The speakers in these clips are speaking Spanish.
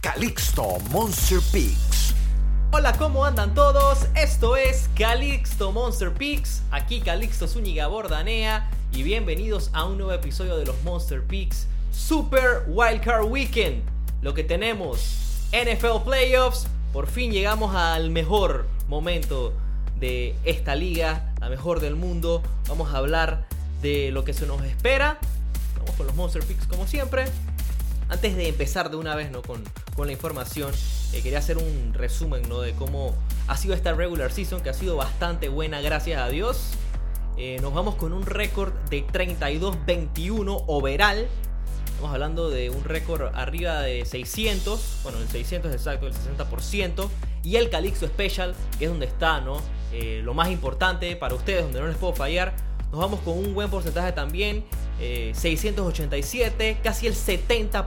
Calixto Monster Peaks. Hola, ¿cómo andan todos? Esto es Calixto Monster Peaks. Aquí Calixto Zúñiga Bordanea. Y bienvenidos a un nuevo episodio de los Monster Peaks Super Wildcard Weekend. Lo que tenemos, NFL Playoffs. Por fin llegamos al mejor momento de esta liga, la mejor del mundo. Vamos a hablar de lo que se nos espera. Vamos con los Monster Picks como siempre. Antes de empezar de una vez ¿no? con, con la información, eh, quería hacer un resumen ¿no? de cómo ha sido esta regular season, que ha sido bastante buena, gracias a Dios. Eh, nos vamos con un récord de 32-21 overall. Estamos hablando de un récord arriba de 600, bueno, el 600 es exacto, el 60%. Y el Calixto Special, que es donde está, ¿no? Eh, lo más importante para ustedes, donde no les puedo fallar. Nos vamos con un buen porcentaje también. 687, casi el 70%,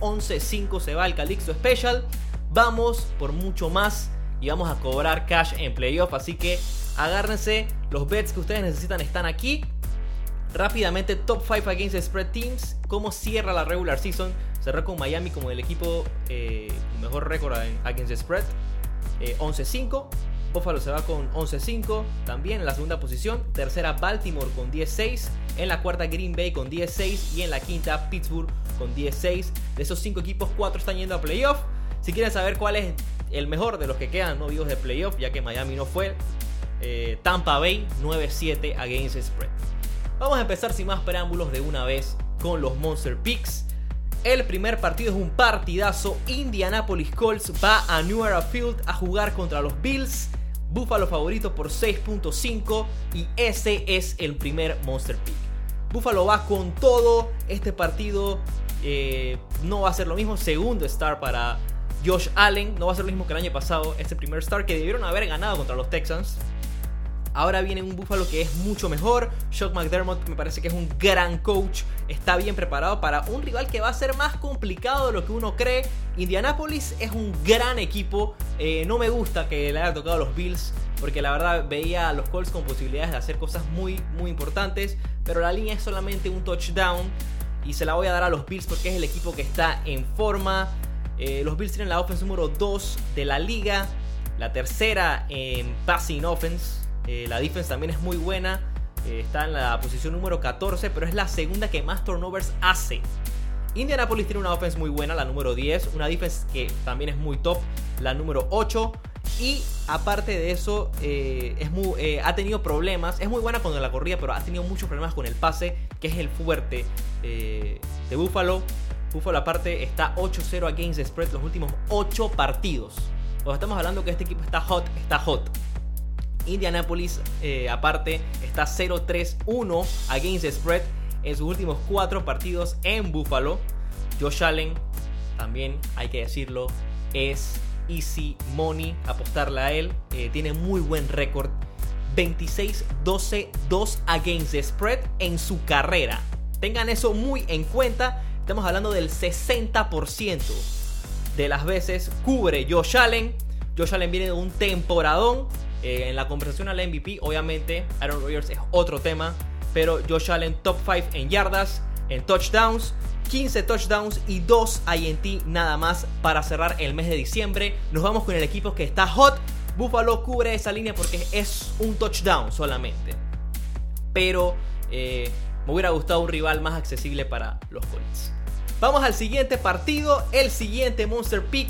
11.5 se va al Calixto Special. Vamos por mucho más y vamos a cobrar cash en playoff. Así que agárrense, los bets que ustedes necesitan están aquí. Rápidamente, top 5 against spread teams. ¿Cómo cierra la regular season? Cerró con Miami como el equipo eh, mejor récord against spread. 11-5. Buffalo se va con 11-5 también en la segunda posición. Tercera Baltimore con 10-6. En la cuarta Green Bay con 10-6. Y en la quinta Pittsburgh con 10-6. De esos 5 equipos, 4 están yendo a playoff. Si quieren saber cuál es el mejor de los que quedan no vivos de playoff, ya que Miami no fue, eh, Tampa Bay 9-7 against spread. Vamos a empezar sin más preámbulos de una vez con los Monster Picks. El primer partido es un partidazo. Indianapolis Colts va a New Era Field a jugar contra los Bills. Buffalo favorito por 6.5 y ese es el primer Monster Pick. Buffalo va con todo. Este partido eh, no va a ser lo mismo. Segundo star para Josh Allen. No va a ser lo mismo que el año pasado. Este primer star que debieron haber ganado contra los Texans. Ahora viene un Buffalo que es mucho mejor. Shock McDermott me parece que es un gran coach. Está bien preparado para un rival que va a ser más complicado de lo que uno cree. Indianapolis es un gran equipo. Eh, no me gusta que le haya tocado a los Bills. Porque la verdad veía a los Colts con posibilidades de hacer cosas muy, muy importantes. Pero la línea es solamente un touchdown. Y se la voy a dar a los Bills porque es el equipo que está en forma. Eh, los Bills tienen la offense número 2 de la liga. La tercera en passing offense. Eh, la defense también es muy buena. Eh, está en la posición número 14, pero es la segunda que más turnovers hace. Indianapolis tiene una offense muy buena, la número 10. Una defense que también es muy top, la número 8. Y aparte de eso, eh, es muy, ha tenido problemas. Es muy buena con la corrida, pero ha tenido muchos problemas con el pase, que es el fuerte de Buffalo. Buffalo aparte está 8-0 against spread los últimos 8 partidos. Cuando estamos hablando que este equipo está hot, está hot. Indianapolis, eh, aparte, está 0-3-1 against the spread en sus últimos 4 partidos en Buffalo. Josh Allen, también hay que decirlo, es easy money apostarle a él. Eh, tiene muy buen récord. 26-12-2 against the spread en su carrera. Tengan eso muy en cuenta. Estamos hablando del 60% de las veces cubre Josh Allen. Josh Allen viene de un temporadón. Eh, en la conversación al MVP, obviamente, Aaron Rodgers es otro tema. Pero Josh Allen, top 5 en yardas, en touchdowns, 15 touchdowns y 2 INT nada más para cerrar el mes de diciembre. Nos vamos con el equipo que está hot. Buffalo cubre esa línea porque es un touchdown solamente. Pero eh, me hubiera gustado un rival más accesible para los Colts. Vamos al siguiente partido, el siguiente Monster Pick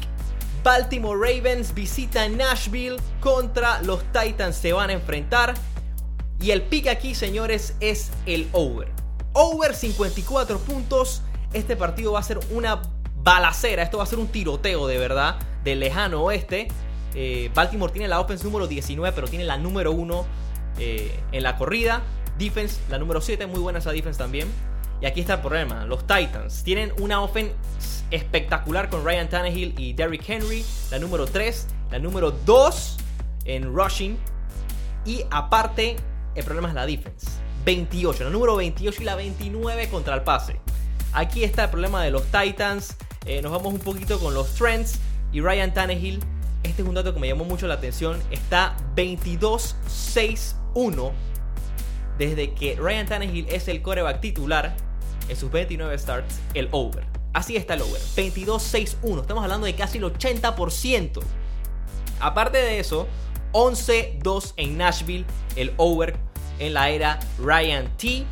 Baltimore Ravens visita Nashville contra los Titans. Se van a enfrentar. Y el pick aquí, señores, es el over. Over 54 puntos. Este partido va a ser una balacera. Esto va a ser un tiroteo de verdad. Del lejano oeste. Eh, Baltimore tiene la offense número 19, pero tiene la número 1 eh, en la corrida. Defense, la número 7. Muy buena esa defense también. Y aquí está el problema. Los Titans tienen una offense espectacular con Ryan Tannehill y Derrick Henry. La número 3. La número 2 en rushing. Y aparte, el problema es la defense. 28. La número 28 y la 29 contra el pase. Aquí está el problema de los Titans. Eh, nos vamos un poquito con los Trends. Y Ryan Tannehill. Este es un dato que me llamó mucho la atención. Está 22-6-1. Desde que Ryan Tannehill es el coreback titular en sus 29 starts, el over. Así está el over, 22-6-1. Estamos hablando de casi el 80%. Aparte de eso, 11-2 en Nashville, el over en la era Ryan T.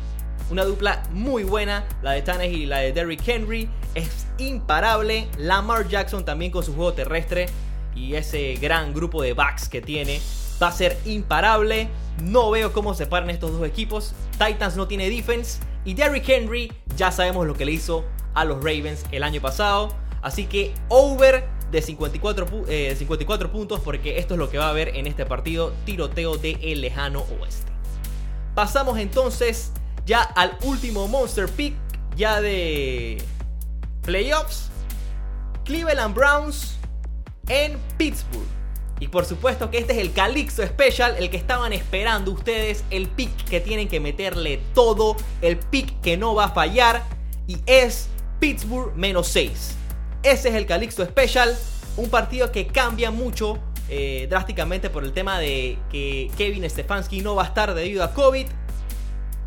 Una dupla muy buena, la de Tannehill y la de Derrick Henry. Es imparable. Lamar Jackson también con su juego terrestre y ese gran grupo de backs que tiene va a ser imparable. No veo cómo se paran estos dos equipos. Titans no tiene defense y Derrick Henry ya sabemos lo que le hizo a los Ravens el año pasado. Así que over de 54, 54 eh, puntos porque esto es lo que va a haber en este partido tiroteo de el lejano oeste. Pasamos entonces ya al último Monster Pick ya de playoffs. Cleveland Browns en Pittsburgh. Y por supuesto que este es el Calixto Special, el que estaban esperando ustedes, el pick que tienen que meterle todo, el pick que no va a fallar, y es Pittsburgh menos 6. Ese es el Calixto Special, un partido que cambia mucho eh, drásticamente por el tema de que Kevin Stefanski no va a estar debido a COVID.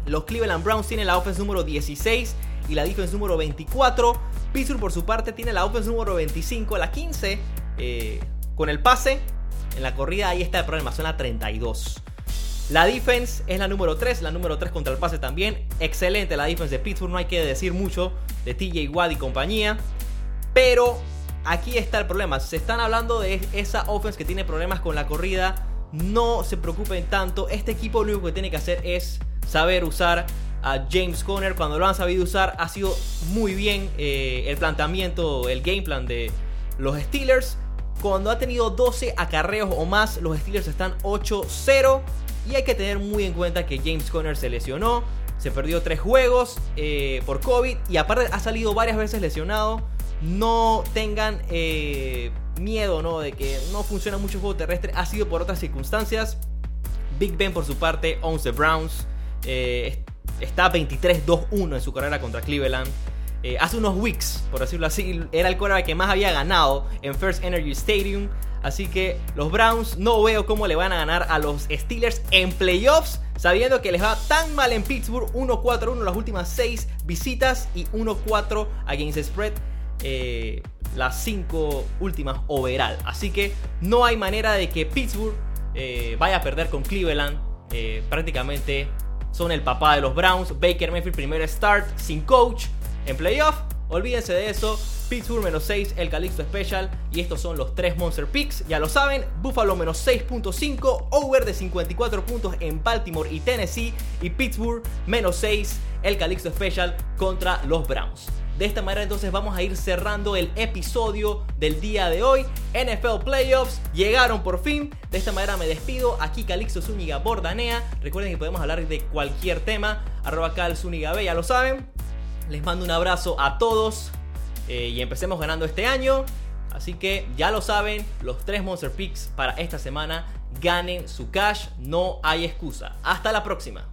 Los Cleveland Browns tienen la offense número 16 y la defense número 24. Pittsburgh por su parte tiene la offense número 25, la 15 eh, con el pase. En la corrida ahí está el problema, son la 32. La defense es la número 3, la número 3 contra el pase también. Excelente la defense de Pittsburgh, no hay que decir mucho de TJ Watt y compañía. Pero aquí está el problema. Se están hablando de esa offense que tiene problemas con la corrida. No se preocupen tanto. Este equipo lo único que tiene que hacer es saber usar a James Conner. Cuando lo han sabido usar, ha sido muy bien eh, el planteamiento, el game plan de los Steelers. Cuando ha tenido 12 acarreos o más, los Steelers están 8-0. Y hay que tener muy en cuenta que James Conner se lesionó. Se perdió 3 juegos eh, por COVID. Y aparte ha salido varias veces lesionado. No tengan eh, miedo ¿no? de que no funciona mucho el juego terrestre. Ha sido por otras circunstancias. Big Ben por su parte, 11 Browns. Eh, está 23-2-1 en su carrera contra Cleveland. Eh, hace unos weeks, por decirlo así, era el quarterback que más había ganado en First Energy Stadium. Así que los Browns no veo cómo le van a ganar a los Steelers en playoffs, sabiendo que les va tan mal en Pittsburgh, 1-4-1 las últimas 6 visitas y 1-4 against spread eh, las 5 últimas overall. Así que no hay manera de que Pittsburgh eh, vaya a perder con Cleveland. prácticamente son el papá de los Browns. Baker Mayfield, primer start, sin coach en playoff. Olvídense de eso. Pittsburgh menos 6, el Calixto Special. Y estos son los tres Monster Picks. Ya lo saben. Buffalo menos 6.5. Over de 54 puntos en Baltimore y Tennessee. Y Pittsburgh menos 6, el Calixto Special contra los Browns. De esta manera entonces vamos a ir cerrando el episodio del día de hoy. NFL Playoffs llegaron por fin. De esta manera me despido. Aquí Calixto Zúñiga Bordanea. Recuerden que podemos hablar de cualquier tema. Arroba Cal Zúñiga B, ya lo saben. Les mando un abrazo a todos eh, y empecemos ganando este año. Así que ya lo saben, los tres Monster Picks para esta semana ganen su cash, no hay excusa. Hasta la próxima.